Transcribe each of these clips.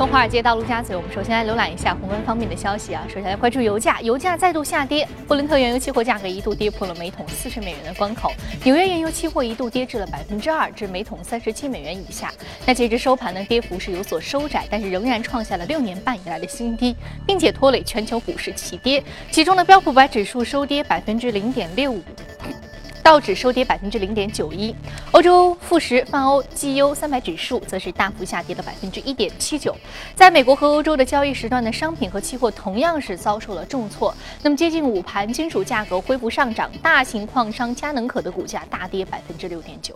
从华尔街到陆家嘴，我们首先来浏览一下宏观方面的消息啊。首先来关注油价，油价再度下跌，布伦特原油期货价格一度跌破了每桶四十美元的关口，纽约原油期货一度跌至了百分之二，至每桶三十七美元以下。那截至收盘呢，跌幅是有所收窄，但是仍然创下了六年半以来的新低，并且拖累全球股市齐跌。其中的标普百指数收跌百分之零点六五。道指收跌百分之零点九一，欧洲富时泛欧绩优三百指数则是大幅下跌了百分之一点七九。在美国和欧洲的交易时段的商品和期货同样是遭受了重挫。那么接近午盘，金属价格恢复上涨，大型矿商佳能可的股价大跌百分之六点九。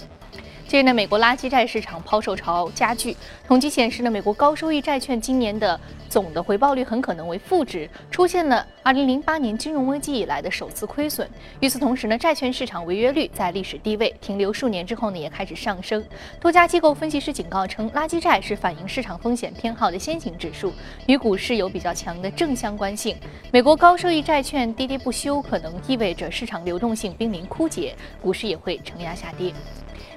近日呢，美国垃圾债市场抛售潮加剧。统计显示呢，美国高收益债券今年的总的回报率很可能为负值，出现了2008年金融危机以来的首次亏损。与此同时呢，债券市场违约率在历史低位停留数年之后呢，也开始上升。多家机构分析师警告称，垃圾债是反映市场风险偏好的先行指数，与股市有比较强的正相关性。美国高收益债券跌跌不休，可能意味着市场流动性濒临枯竭，股市也会承压下跌。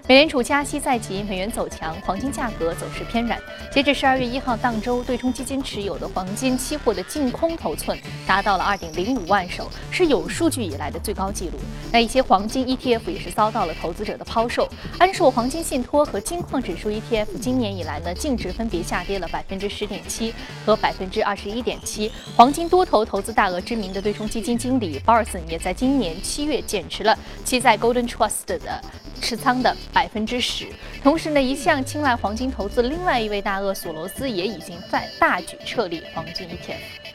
美联储加息在即，美元走强，黄金价格走势偏软。截至十二月一号当周，对冲基金持有的黄金期货的净空头寸达到了二点零五万手，是有数据以来的最高纪录。那一些黄金 ETF 也是遭到了投资者的抛售。安硕黄金信托和金矿指数 ETF 今年以来呢，净值分别下跌了百分之十点七和百分之二十一点七。黄金多头投资大额知名的对冲基金经理 Barson 也在今年七月减持了其在 Golden Trust 的。持仓的百分之十，同时呢，一向青睐黄金投资另外一位大鳄索罗斯也已经在大举撤离黄金 ETF。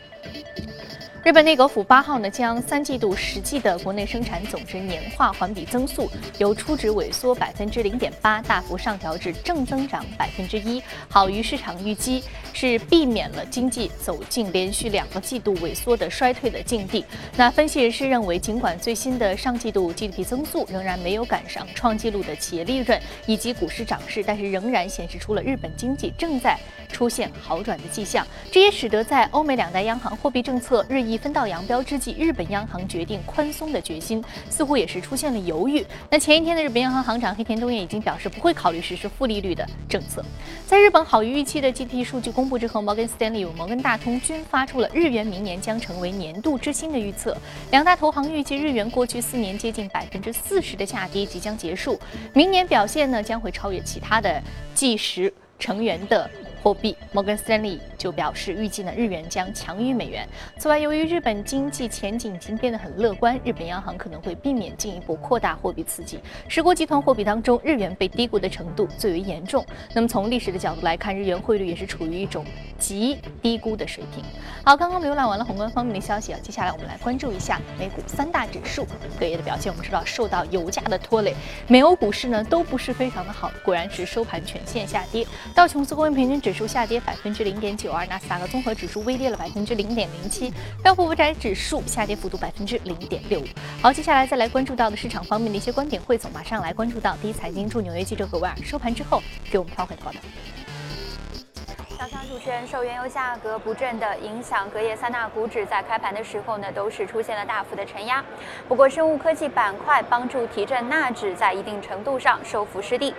日本内阁府八号呢，将三季度实际的国内生产总值年化环比增速由初值萎缩百分之零点八大幅上调至正增长百分之一，好于市场预期，是避免了经济走进连续两个季度萎缩的衰退的境地。那分析人士认为，尽管最新的上季度 GDP 增速仍然没有赶上创纪录的企业利润以及股市涨势，但是仍然显示出了日本经济正在出现好转的迹象。这也使得在欧美两大央行货币政策日益分道扬镳之际，日本央行决定宽松的决心似乎也是出现了犹豫。那前一天的日本央行行长黑田东彦已经表示不会考虑实施负利率的政策。在日本好于预期的 GDP 数据公布之后，摩根斯丹利与摩根大通均发出了日元明年将成为年度之星的预测。两大投行预计日元过去四年接近百分之四十的下跌即将结束，明年表现呢将会超越其他的计时成员的。货币，摩根斯坦利就表示，预计呢日元将强于美元。此外，由于日本经济前景已经变得很乐观，日本央行可能会避免进一步扩大货币刺激。十国集团货币当中，日元被低估的程度最为严重。那么从历史的角度来看，日元汇率也是处于一种极低估的水平。好，刚刚浏览完了宏观方面的消息啊，接下来我们来关注一下美股三大指数隔夜的表现。我们知道，受到油价的拖累，美欧股市呢都不是非常的好，果然是收盘全线下跌。道琼斯工业平均指指数下跌百分之零点九二，纳斯达克综合指数微跌了百分之零点零七，标普五百指数下跌幅度百分之零点六五。好，接下来再来关注到的市场方面的一些观点汇总，马上来关注到第一财经驻纽约记者葛维尔收盘之后给我们发回的报道。小强主持人受原油价格不振的影响，隔夜三大股指在开盘的时候呢，都是出现了大幅的承压。不过，生物科技板块帮助提振纳指，在一定程度上收复失地。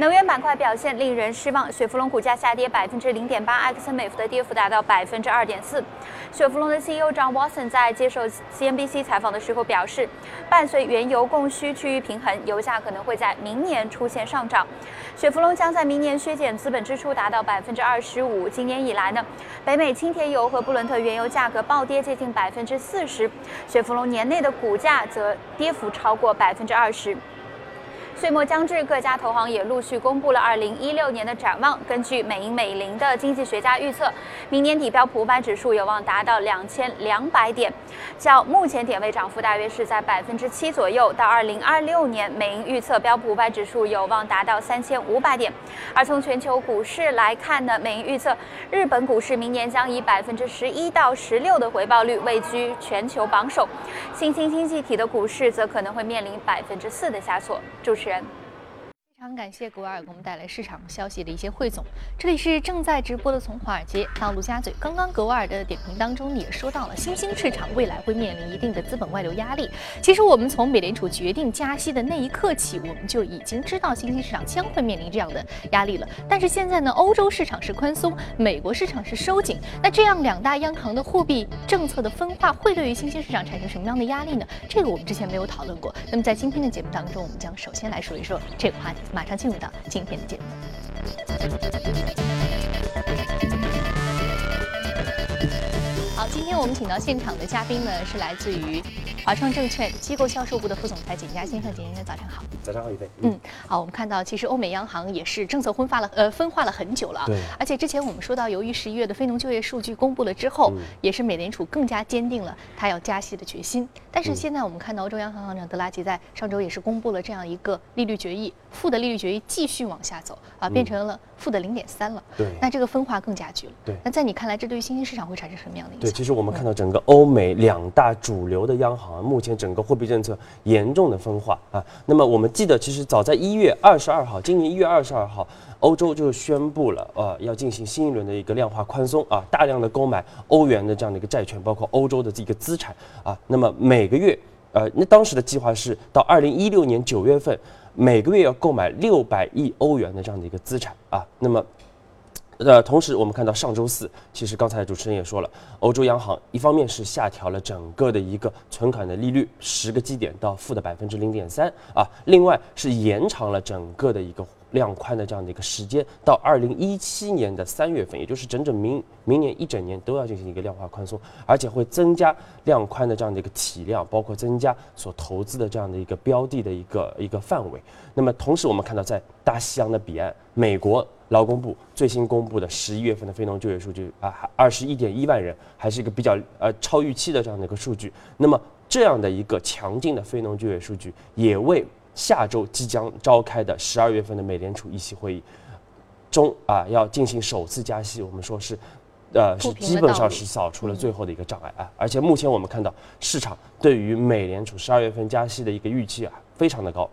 能源板块表现令人失望，雪佛龙股价下跌百分之零点八，埃克森美孚的跌幅达到百分之二点四。雪佛龙的 CEO John Watson 在接受 CNBC 采访的时候表示，伴随原油供需趋于平衡，油价可能会在明年出现上涨。雪佛龙将在明年削减资本支出达到百分之二十五。今年以来呢，北美轻铁油和布伦特原油价格暴跌接近百分之四十，雪佛龙年内的股价则跌幅超过百分之二十。岁末将至，各家投行也陆续公布了2016年的展望。根据美银美林的经济学家预测，明年底标普五百指数有望达到2200点，较目前点位涨幅大约是在百分之七左右。到2026年，美银预测标普五百指数有望达到3500点。而从全球股市来看呢，美银预测日本股市明年将以百分之十一到十六的回报率位居全球榜首，新兴经济体的股市则可能会面临百分之四的下挫。主持。选。非常感谢格瓦尔给我们带来市场消息的一些汇总。这里是正在直播的从华尔街到陆家嘴。刚刚格瓦尔的点评当中也说到了，新兴市场未来会面临一定的资本外流压力。其实我们从美联储决定加息的那一刻起，我们就已经知道新兴市场将会面临这样的压力了。但是现在呢，欧洲市场是宽松，美国市场是收紧。那这样两大央行的货币政策的分化，会对于新兴市场产生什么样的压力呢？这个我们之前没有讨论过。那么在今天的节目当中，我们将首先来说一说这个话题。马上进入到今天的节目。好，今天我们请到现场的嘉宾呢，是来自于华创证券机构销售部的副总裁简佳先生。简先生，早上好。早上好，宇飞。嗯，好，我们看到其实欧美央行也是政策分化了，呃，分化了很久了。对。而且之前我们说到，由于十一月的非农就业数据公布了之后，也是美联储更加坚定了它要加息的决心。但是现在我们看到，欧洲央行行长德拉吉在上周也是公布了这样一个利率决议，负的利率决议继续往下走啊，变成了负的零点三了。对。那这个分化更加剧了。对。那在你看来，这对于新兴市场会产生什么样的影响？对，其实我们看到整个欧美两大主流的央行，目前整个货币政策严重的分化啊。那么我们记得，其实早在一月二十二号，今年一月二十二号，欧洲就宣布了，呃，要进行新一轮的一个量化宽松啊，大量的购买欧元的这样的一个债券，包括欧洲的这个资产啊。那么每个月，呃，那当时的计划是到二零一六年九月份，每个月要购买六百亿欧元的这样的一个资产啊。那么呃，同时我们看到上周四，其实刚才主持人也说了，欧洲央行一方面是下调了整个的一个存款的利率十个基点到负的百分之零点三啊，另外是延长了整个的一个量宽的这样的一个时间到二零一七年的三月份，也就是整整明明年一整年都要进行一个量化宽松，而且会增加量宽的这样的一个体量，包括增加所投资的这样的一个标的的一个一个范围。那么同时我们看到在大西洋的彼岸，美国。劳工部最新公布的十一月份的非农就业数据啊，二十一点一万人，还是一个比较呃超预期的这样的一个数据。那么这样的一个强劲的非农就业数据，也为下周即将召开的十二月份的美联储议息会议中啊要进行首次加息，我们说是，呃是基本上是扫除了最后的一个障碍啊。而且目前我们看到市场对于美联储十二月份加息的一个预期啊非常的高，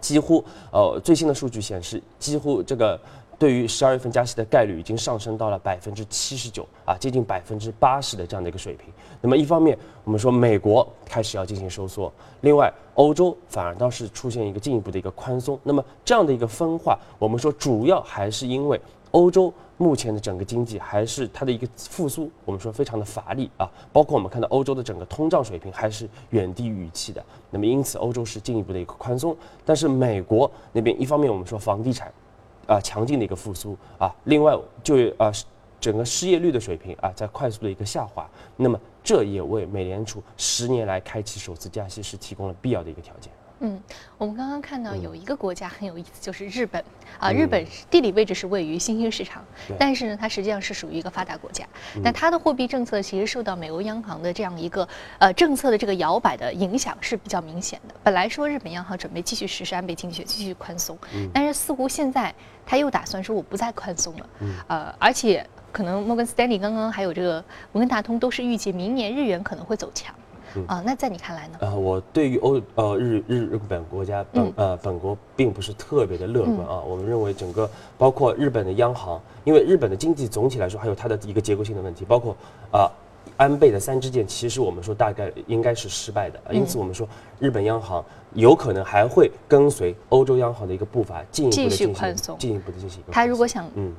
几乎呃最新的数据显示，几乎这个。对于十二月份加息的概率已经上升到了百分之七十九啊，接近百分之八十的这样的一个水平。那么一方面，我们说美国开始要进行收缩，另外欧洲反而倒是出现一个进一步的一个宽松。那么这样的一个分化，我们说主要还是因为欧洲目前的整个经济还是它的一个复苏，我们说非常的乏力啊。包括我们看到欧洲的整个通胀水平还是远低于预期的。那么因此欧洲是进一步的一个宽松，但是美国那边一方面我们说房地产。啊，强劲的一个复苏啊，另外就业啊，整个失业率的水平啊，在快速的一个下滑，那么这也为美联储十年来开启首次加息是提供了必要的一个条件。嗯，我们刚刚看到有一个国家很有意思，就是日本啊。日本地理位置是位于新兴市场，但是呢，它实际上是属于一个发达国家。那它的货币政策其实受到美欧央行的这样一个呃政策的这个摇摆的影响是比较明显的。本来说日本央行准备继续实施安倍经济学，继续宽松，但是似乎现在他又打算说我不再宽松了。呃，而且可能摩根斯丹利刚刚还有这个摩根大通都是预计明年日元可能会走强。啊，那在你看来呢？呃，我对于欧呃日日日本国家本呃本国并不是特别的乐观啊。我们认为整个包括日本的央行，因为日本的经济总体来说还有它的一个结构性的问题，包括啊安倍的三支箭，其实我们说大概应该是失败的，因此我们说日本央行有可能还会跟随欧洲央行的一个步伐，进一步的进行宽松，进一步的进行。他如果想嗯。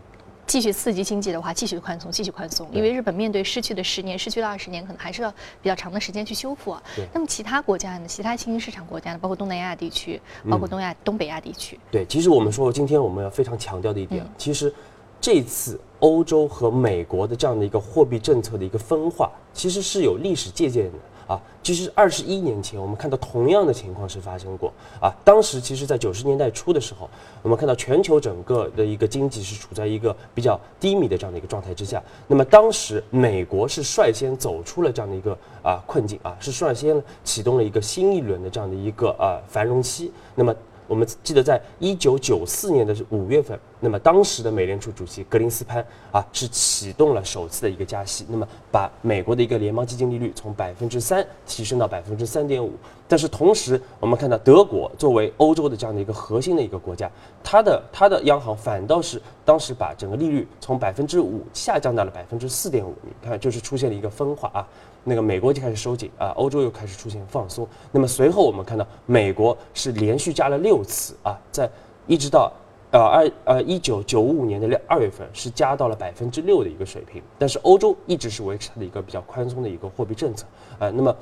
继续刺激经济的话，继续宽松，继续宽松，因为日本面对失去的十年、失去的二十年，可能还是要比较长的时间去修复啊。那么其他国家呢？其他新兴市场国家呢？包括东南亚地区，包括东亚、东北亚地区。对，其实我们说今天我们要非常强调的一点，其实这次欧洲和美国的这样的一个货币政策的一个分化，其实是有历史借鉴的。啊，其实二十一年前，我们看到同样的情况是发生过啊。当时其实，在九十年代初的时候，我们看到全球整个的一个经济是处在一个比较低迷的这样的一个状态之下。那么当时美国是率先走出了这样的一个啊困境啊，是率先启动了一个新一轮的这样的一个啊繁荣期。那么我们记得，在一九九四年的是五月份，那么当时的美联储主席格林斯潘啊是启动了首次的一个加息，那么把美国的一个联邦基金利率从百分之三提升到百分之三点五。但是同时，我们看到德国作为欧洲的这样的一个核心的一个国家，它的它的央行反倒是当时把整个利率从百分之五下降到了百分之四点五。你看，就是出现了一个分化啊。那个美国就开始收紧啊，欧洲又开始出现放松。那么随后我们看到美国是连续加了六次啊，在一直到。呃，二呃，一九九五年的二月份是加到了百分之六的一个水平，但是欧洲一直是维持它的一个比较宽松的一个货币政策啊。那么，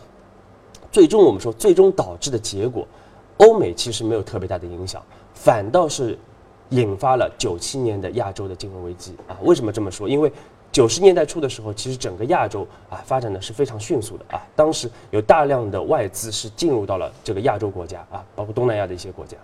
最终我们说，最终导致的结果，欧美其实没有特别大的影响，反倒是引发了九七年的亚洲的金融危机啊。为什么这么说？因为九十年代初的时候，其实整个亚洲啊发展的是非常迅速的啊，当时有大量的外资是进入到了这个亚洲国家啊，包括东南亚的一些国家。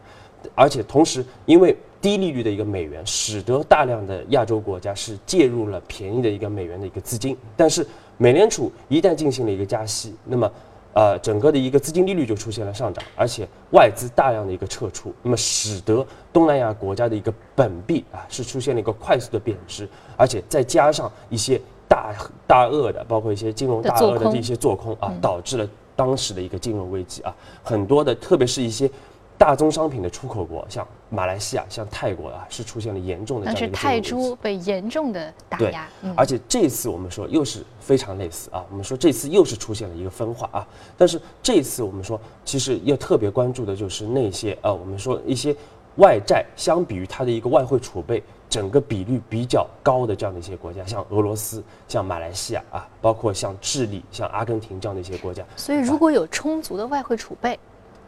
而且同时，因为低利率的一个美元，使得大量的亚洲国家是介入了便宜的一个美元的一个资金。但是，美联储一旦进行了一个加息，那么，呃，整个的一个资金利率就出现了上涨，而且外资大量的一个撤出，那么使得东南亚国家的一个本币啊是出现了一个快速的贬值，而且再加上一些大大鳄的，包括一些金融大鳄的这些做空啊，导致了当时的一个金融危机啊，很多的，特别是一些。大宗商品的出口国，像马来西亚、像泰国啊，是出现了严重的这样一个泰铢被严重的打压。而且这次我们说又是非常类似啊，我们说这次又是出现了一个分化啊。但是这次我们说，其实要特别关注的就是那些呃，我们说一些外债相比于它的一个外汇储备整个比率比较高的这样的一些国家，像俄罗斯、像马来西亚啊，包括像智利、像阿根廷这样的一些国家。所以如果有充足的外汇储备。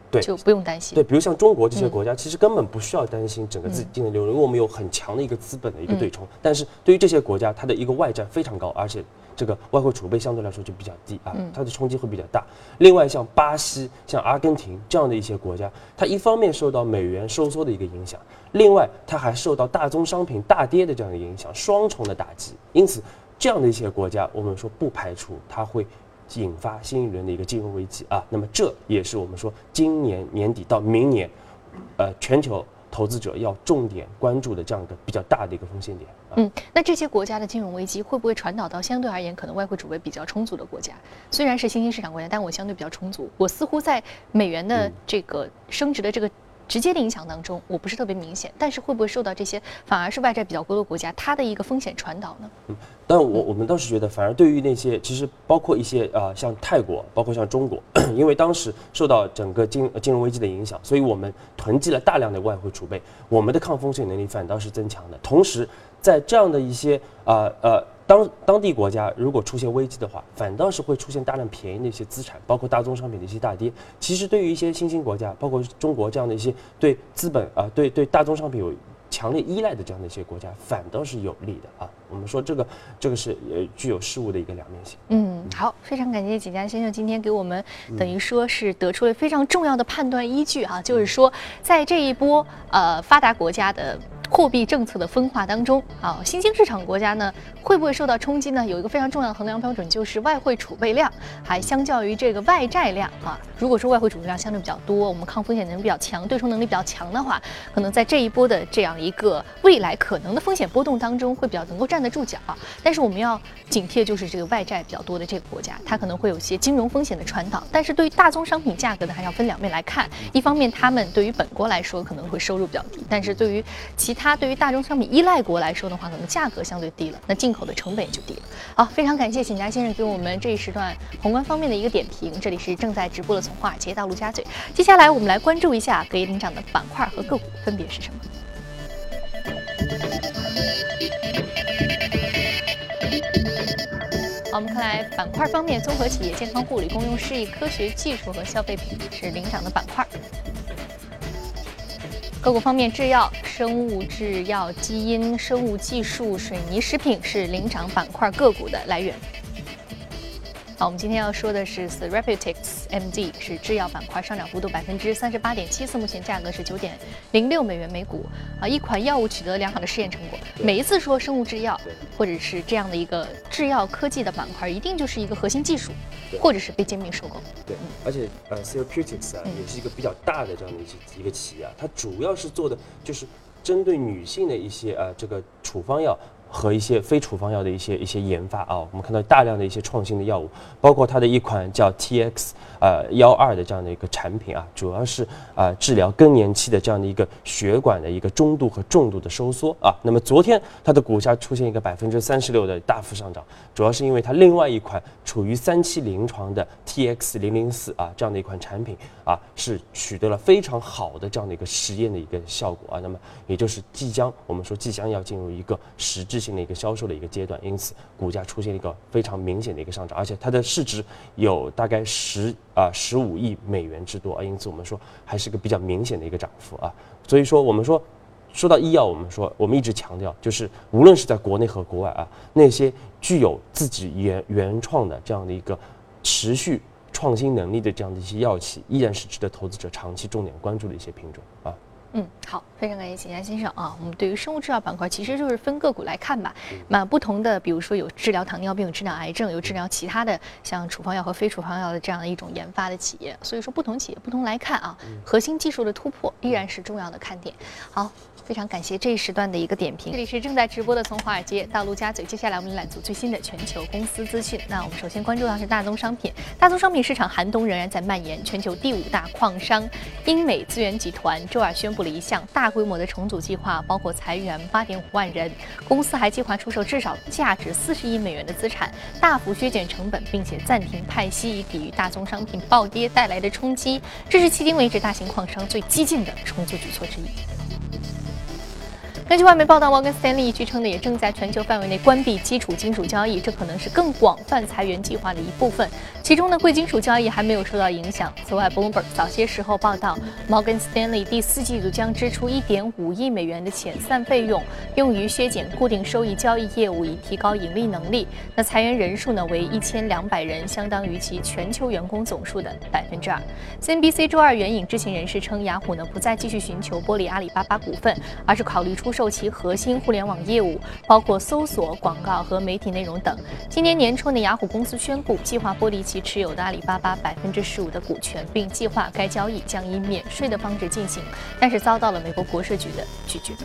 对，就不用担心。对，比如像中国这些国家，其实根本不需要担心整个资金的流入，因为我们有很强的一个资本的一个对冲。但是对于这些国家，它的一个外债非常高，而且这个外汇储备相对来说就比较低啊，它的冲击会比较大。另外，像巴西、像阿根廷这样的一些国家，它一方面受到美元收缩的一个影响，另外它还受到大宗商品大跌的这样的影响，双重的打击。因此，这样的一些国家，我们说不排除它会。引发新一轮的一个金融危机啊，那么这也是我们说今年年底到明年，呃，全球投资者要重点关注的这样一个比较大的一个风险点。嗯，那这些国家的金融危机会不会传导到相对而言可能外汇储备比较充足的国家？虽然是新兴市场国家，但我相对比较充足，我似乎在美元的这个升值的这个。直接的影响当中，我不是特别明显，但是会不会受到这些反而是外债比较多的国家它的一个风险传导呢？嗯，但我我们倒是觉得，反而对于那些其实包括一些啊，像泰国，包括像中国，因为当时受到整个金金融危机的影响，所以我们囤积了大量的外汇储备，我们的抗风险能力反倒是增强的。同时，在这样的一些啊呃。当当地国家如果出现危机的话，反倒是会出现大量便宜的一些资产，包括大宗商品的一些大跌。其实对于一些新兴国家，包括中国这样的一些对资本啊、对对大宗商品有强烈依赖的这样的一些国家，反倒是有利的啊。我们说这个这个是呃具有事物的一个两面性。嗯，好，非常感谢景佳先生今天给我们等于说是得出了非常重要的判断依据啊，就是说在这一波呃发达国家的。货币政策的分化当中，啊，新兴市场国家呢会不会受到冲击呢？有一个非常重要的衡量标准，就是外汇储备量，还相较于这个外债量啊。如果说外汇储备量相对比较多，我们抗风险能力比较强，对冲能力比较强的话，可能在这一波的这样一个未来可能的风险波动当中，会比较能够站得住脚。但是我们要警惕，就是这个外债比较多的这个国家，它可能会有些金融风险的传导。但是对于大宗商品价格呢，还是要分两面来看。一方面，他们对于本国来说可能会收入比较低，但是对于其它对于大宗商品依赖国来说的话，可能价格相对低了，那进口的成本也就低了。好，非常感谢景佳先生给我们这一时段宏观方面的一个点评。这里是正在直播的从华尔街到陆家嘴，接下来我们来关注一下隔夜领涨的板块和个股分别是什么。好，我们看来板块方面，综合企业、健康护理、公用事业、科学技术和消费品是领涨的板块。个股方面，制药、生物制药、基因、生物技术、水泥、食品是领涨板块个股的来源。好，我们今天要说的是 Therapeutics MD，是制药板块上涨幅度百分之三十八点七四，目前价格是九点零六美元每股。啊，一款药物取得了良好的试验成果。每一次说生物制药，或者是这样的一个制药科技的板块，一定就是一个核心技术，或者是被兼并收购。对，而且呃，Therapeutics 啊，也是一个比较大的这样的一些一个企业啊，它主要是做的就是。针对女性的一些呃这个处方药。和一些非处方药的一些一些研发啊，我们看到大量的一些创新的药物，包括它的一款叫 TX 呃幺二的这样的一个产品啊，主要是啊治疗更年期的这样的一个血管的一个中度和重度的收缩啊。那么昨天它的股价出现一个百分之三十六的大幅上涨，主要是因为它另外一款处于三期临床的 TX 零零四啊这样的一款产品啊是取得了非常好的这样的一个实验的一个效果啊。那么也就是即将我们说即将要进入一个实质。性的一个销售的一个阶段，因此股价出现一个非常明显的一个上涨，而且它的市值有大概十啊十五亿美元之多啊，因此我们说还是个比较明显的一个涨幅啊。所以说我们说说到医药，我们说我们一直强调，就是无论是在国内和国外啊，那些具有自己原原创的这样的一个持续创新能力的这样的一些药企，依然是值得投资者长期重点关注的一些品种啊。嗯，好，非常感谢秦家先生啊。我们对于生物制药板块，其实就是分个股来看吧。那不同的，比如说有治疗糖尿病、有治疗癌症、有治疗其他的像处方药和非处方药的这样的一种研发的企业，所以说不同企业不同来看啊。核心技术的突破依然是重要的看点。好。非常感谢这一时段的一个点评。这里是正在直播的从华尔街到陆家嘴，接下来我们来组最新的全球公司资讯。那我们首先关注到是大宗商品，大宗商品市场寒冬仍然在蔓延。全球第五大矿商英美资源集团周二宣布一项大规模的重组计划，包括裁员八点五万人。公司还计划出售至少价值四十亿美元的资产，大幅削减成本，并且暂停派息，以抵御大宗商品暴跌带来的冲击。这是迄今为止大型矿商最激进的重组举措之一。根据外媒报道，摩根斯坦利据称呢，也正在全球范围内关闭基础金属交易，这可能是更广泛裁员计划的一部分。其中呢，贵金属交易还没有受到影响。此外，Bloomberg 早些时候报道，摩根斯坦利第四季度将支出1.5亿美元的遣散费用，用于削减固定收益交易业务，以提高盈利能力。那裁员人数呢为1200人，相当于其全球员工总数的百分之二。CNBC 周二援引知情人士称，雅虎呢不再继续寻求剥离阿里巴巴股份，而是考虑出。售其核心互联网业务，包括搜索、广告和媒体内容等。今年年初呢，雅虎公司宣布计划剥离其持有的阿里巴巴百分之十五的股权，并计划该交易将以免税的方式进行，但是遭到了美国国税局的拒绝。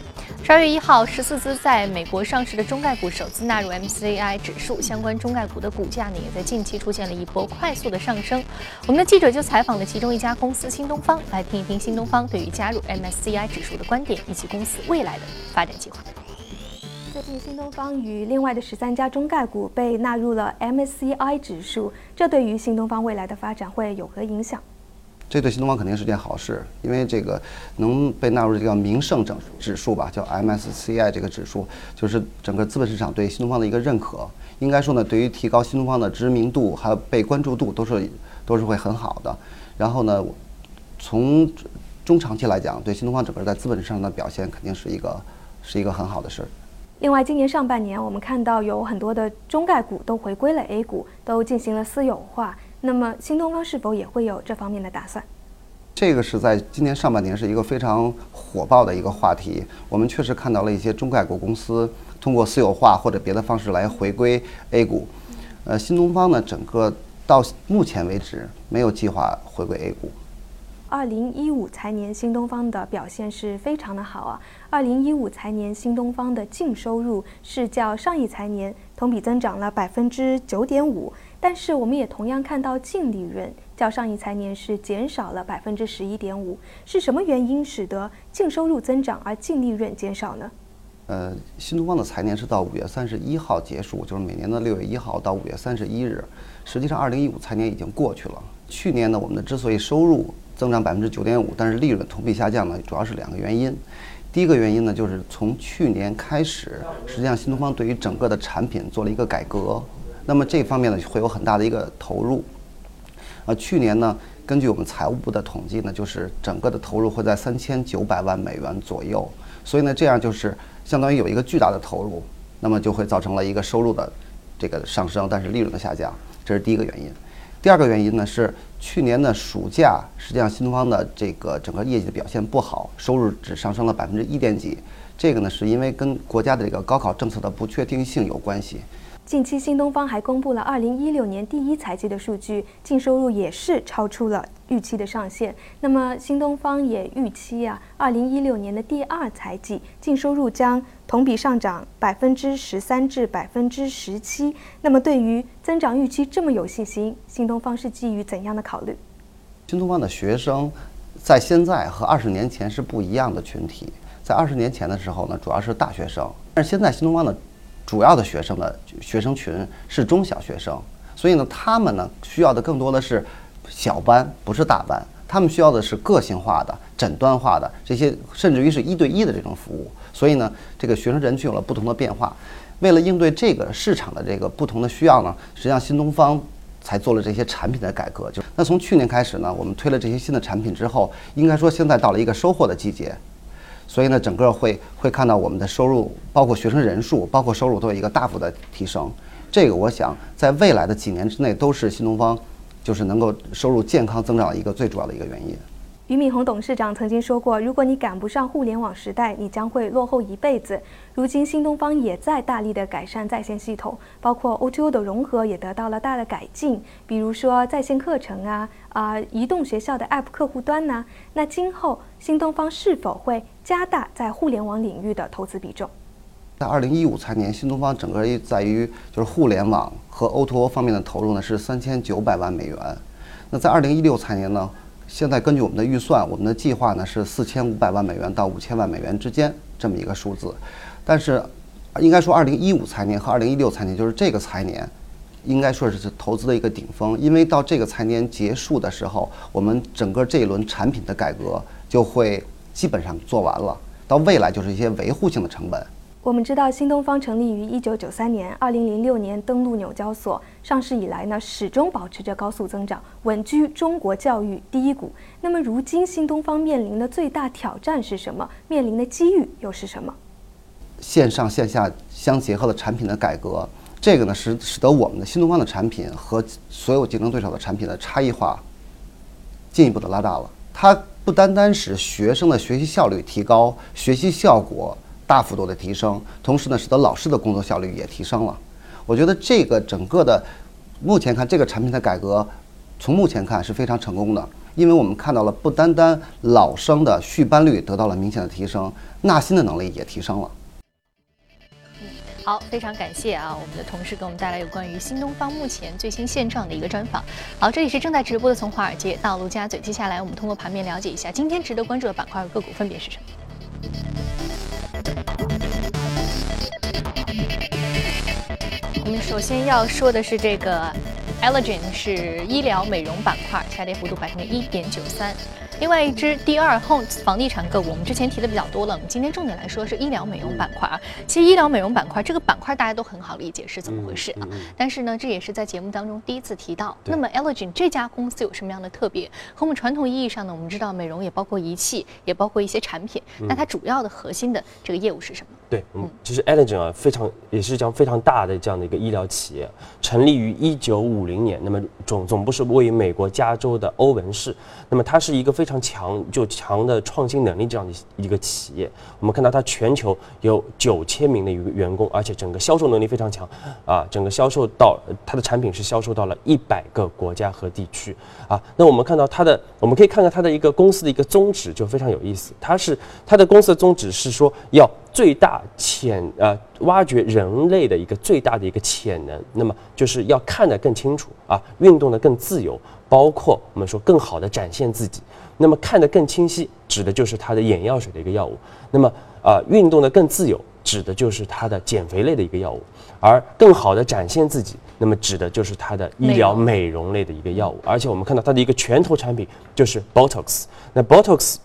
十二月一号，十四只在美国上市的中概股首次纳入 MCI 指数，相关中概股的股价呢，也在近期出现了一波快速的上升。我们的记者就采访了其中一家公司新东方，来听一听新东方对于加入 MSCI 指数的观点，以及公司未来的。发展计划。最近，新东方与另外的十三家中概股被纳入了 MSCI 指数，这对于新东方未来的发展会有何影响？这对新东方肯定是件好事，因为这个能被纳入这个名胜整指数吧，叫 MSCI 这个指数，就是整个资本市场对新东方的一个认可。应该说呢，对于提高新东方的知名度还有被关注度，都是都是会很好的。然后呢，从中长期来讲，对新东方整个在资本市场的表现肯定是一个。是一个很好的事儿。另外，今年上半年我们看到有很多的中概股都回归了 A 股，都进行了私有化。那么，新东方是否也会有这方面的打算？这个是在今年上半年是一个非常火爆的一个话题。我们确实看到了一些中概股公司通过私有化或者别的方式来回归 A 股。呃，新东方呢，整个到目前为止没有计划回归 A 股。二零一五财年，新东方的表现是非常的好啊。二零一五财年，新东方的净收入是较上一财年同比增长了百分之九点五，但是我们也同样看到净利润较上一财年是减少了百分之十一点五。是什么原因使得净收入增长而净利润减少呢？呃，新东方的财年是到五月三十一号结束，就是每年的六月一号到五月三十一日。实际上，二零一五财年已经过去了。去年呢，我们的之所以收入增长百分之九点五，但是利润同比下降呢，主要是两个原因。第一个原因呢，就是从去年开始，实际上新东方对于整个的产品做了一个改革，那么这方面呢会有很大的一个投入。啊，去年呢，根据我们财务部的统计呢，就是整个的投入会在三千九百万美元左右，所以呢，这样就是相当于有一个巨大的投入，那么就会造成了一个收入的这个上升，但是利润的下降，这是第一个原因。第二个原因呢是去年的暑假，实际上新东方的这个整个业绩的表现不好，收入只上升了百分之一点几。这个呢是因为跟国家的这个高考政策的不确定性有关系。近期新东方还公布了二零一六年第一财季的数据，净收入也是超出了预期的上限。那么新东方也预期啊，二零一六年的第二财季净收入将同比上涨百分之十三至百分之十七。那么对于增长预期这么有信心，新东方是基于怎样的考虑？新东方的学生在现在和二十年前是不一样的群体。在二十年前的时候呢，主要是大学生，但是现在新东方的。主要的学生的学生群是中小学生，所以呢，他们呢需要的更多的是小班，不是大班。他们需要的是个性化的、诊断化的这些，甚至于是一对一的这种服务。所以呢，这个学生人群有了不同的变化。为了应对这个市场的这个不同的需要呢，实际上新东方才做了这些产品的改革。就那从去年开始呢，我们推了这些新的产品之后，应该说现在到了一个收获的季节。所以呢，整个会会看到我们的收入，包括学生人数，包括收入都有一个大幅的提升。这个我想在未来的几年之内，都是新东方就是能够收入健康增长的一个最主要的一个原因。俞敏洪董事长曾经说过：“如果你赶不上互联网时代，你将会落后一辈子。”如今，新东方也在大力的改善在线系统，包括 O2O 的融合也得到了大的改进，比如说在线课程啊啊，移动学校的 App 客户端呢。那今后新东方是否会加大在互联网领域的投资比重？在二零一五财年，新东方整个在于就是互联网和 O2O 方面的投入呢是三千九百万美元。那在二零一六财年呢？现在根据我们的预算，我们的计划呢是四千五百万美元到五千万美元之间这么一个数字。但是，应该说，二零一五财年和二零一六财年就是这个财年，应该说是投资的一个顶峰。因为到这个财年结束的时候，我们整个这一轮产品的改革就会基本上做完了，到未来就是一些维护性的成本。我们知道，新东方成立于一九九三年，二零零六年登陆纽交所，上市以来呢，始终保持着高速增长，稳居中国教育第一股。那么，如今新东方面临的最大挑战是什么？面临的机遇又是什么？线上线下相结合的产品的改革，这个呢，使使得我们的新东方的产品和所有竞争对手的产品的差异化进一步的拉大了。它不单单使学生的学习效率提高，学习效果。大幅度的提升，同时呢，使得老师的工作效率也提升了。我觉得这个整个的，目前看这个产品的改革，从目前看是非常成功的，因为我们看到了不单单老生的续班率得到了明显的提升，纳新的能力也提升了。嗯，好，非常感谢啊，我们的同事给我们带来有关于新东方目前最新现状的一个专访。好，这里是正在直播的从华尔街到陆家嘴，接下来我们通过盘面了解一下今天值得关注的板块和个股分别是什么。我们首先要说的是这个 e l l e g e n 是医疗美容板块，下跌幅度百分之一点九三。另外一只第二 Homes 房地产个股，我们之前提的比较多了。我们今天重点来说是医疗美容板块啊。其实医疗美容板块这个板块大家都很好理解是怎么回事啊。但是呢，这也是在节目当中第一次提到。那么 e l l e g e n 这家公司有什么样的特别？和我们传统意义上呢，我们知道美容也包括仪器，也包括一些产品。那它主要的核心的这个业务是什么？对，嗯，其实 e l l e g e n 啊，非常也是一家非常大的这样的一个医疗企业，成立于一九五零年，那么总总部是位于美国加州的欧文市。那么它是一个非常常强就强的创新能力这样的一个企业。我们看到它全球有九千名的一个员工，而且整个销售能力非常强，啊，整个销售到它的产品是销售到了一百个国家和地区，啊，那我们看到它的，我们可以看看它的一个公司的一个宗旨就非常有意思，它是它的公司的宗旨是说要最大潜呃挖掘人类的一个最大的一个潜能，那么就是要看得更清楚啊，运动的更自由。包括我们说更好的展现自己，那么看得更清晰，指的就是它的眼药水的一个药物。那么啊，运动的更自由，指的就是它的减肥类的一个药物。而更好的展现自己，那么指的就是它的医疗美容类的一个药物。而且我们看到它的一个拳头产品就是 Botox。那 Botox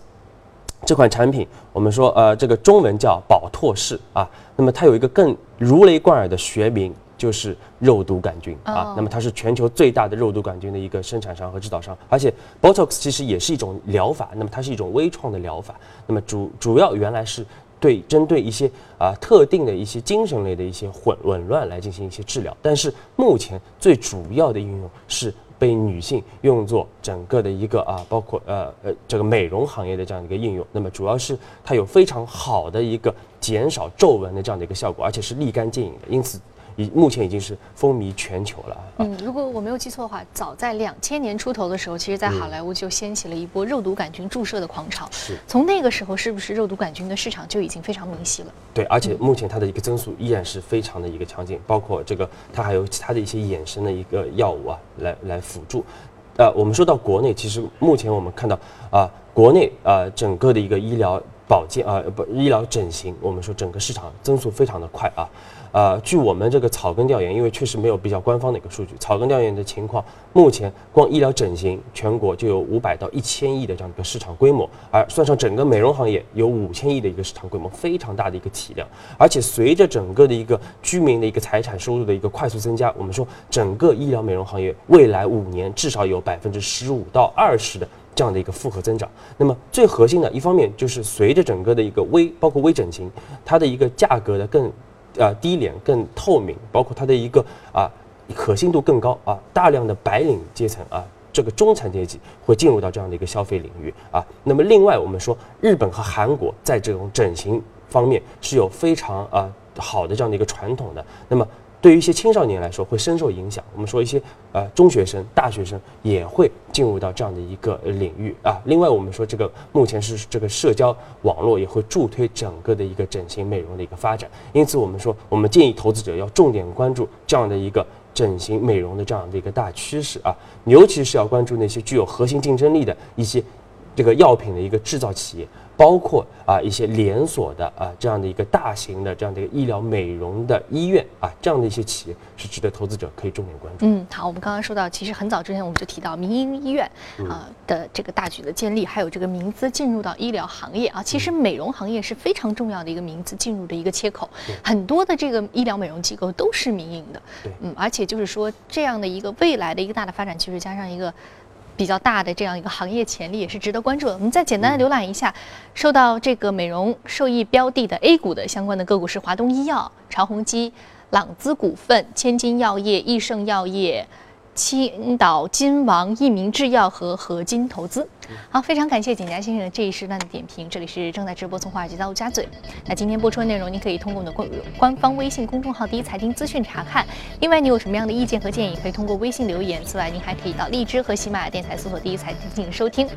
这款产品，我们说呃，这个中文叫宝拓氏啊。那么它有一个更如雷贯耳的学名。就是肉毒杆菌啊，那么它是全球最大的肉毒杆菌的一个生产商和制造商，而且 Botox 其实也是一种疗法，那么它是一种微创的疗法，那么主主要原来是对针对一些啊特定的一些精神类的一些混紊乱来进行一些治疗，但是目前最主要的应用是被女性用作整个的一个啊，包括呃呃这个美容行业的这样一个应用，那么主要是它有非常好的一个减少皱纹的这样的一个效果，而且是立竿见影的，因此。已目前已经是风靡全球了。嗯，如果我没有记错的话，早在两千年出头的时候，其实在好莱坞就掀起了一波肉毒杆菌注射的狂潮。是，从那个时候，是不是肉毒杆菌的市场就已经非常明晰了？对，而且目前它的一个增速依然是非常的一个强劲，包括这个它还有其他的一些衍生的一个药物啊，来来辅助。呃，我们说到国内，其实目前我们看到啊，国内啊整个的一个医疗保健啊不医疗整形，我们说整个市场增速非常的快啊。呃，据我们这个草根调研，因为确实没有比较官方的一个数据，草根调研的情况，目前光医疗整形全国就有五百到一千亿的这样一个市场规模，而算上整个美容行业有五千亿的一个市场规模，非常大的一个体量。而且随着整个的一个居民的一个财产收入的一个快速增加，我们说整个医疗美容行业未来五年至少有百分之十五到二十的这样的一个复合增长。那么最核心的一方面就是随着整个的一个微包括微整形，它的一个价格的更。啊，低廉更透明，包括它的一个啊可信度更高啊，大量的白领阶层啊，这个中产阶级会进入到这样的一个消费领域啊。那么另外，我们说日本和韩国在这种整形方面是有非常啊好的这样的一个传统的。那么对于一些青少年来说，会深受影响。我们说一些呃中学生、大学生也会进入到这样的一个领域啊。另外，我们说这个目前是这个社交网络也会助推整个的一个整形美容的一个发展。因此，我们说我们建议投资者要重点关注这样的一个整形美容的这样的一个大趋势啊，尤其是要关注那些具有核心竞争力的一些这个药品的一个制造企业。包括啊一些连锁的啊这样的一个大型的这样的一个医疗美容的医院啊这样的一些企业是值得投资者可以重点关注。嗯，好，我们刚刚说到，其实很早之前我们就提到民营医院啊的这个大举的建立，还有这个民资进入到医疗行业啊，其实美容行业是非常重要的一个民资进入的一个切口，很多的这个医疗美容机构都是民营的。对，嗯，而且就是说这样的一个未来的一个大的发展趋势，加上一个。比较大的这样一个行业潜力也是值得关注的。我们再简单的浏览一下，受到这个美容受益标的的 A 股的相关的个股是华东医药、长虹基、朗姿股份、千金药业、益盛药业。青岛金王、益民制药和合金投资，好，非常感谢景佳先生的这一时段的点评。这里是正在直播从华尔街到陆家嘴。那今天播出的内容，您可以通过我们的官官方微信公众号“第一财经资讯”查看。另外，你有什么样的意见和建议，可以通过微信留言。此外，您还可以到荔枝和喜马拉雅电台搜索“第一财经”进行收听。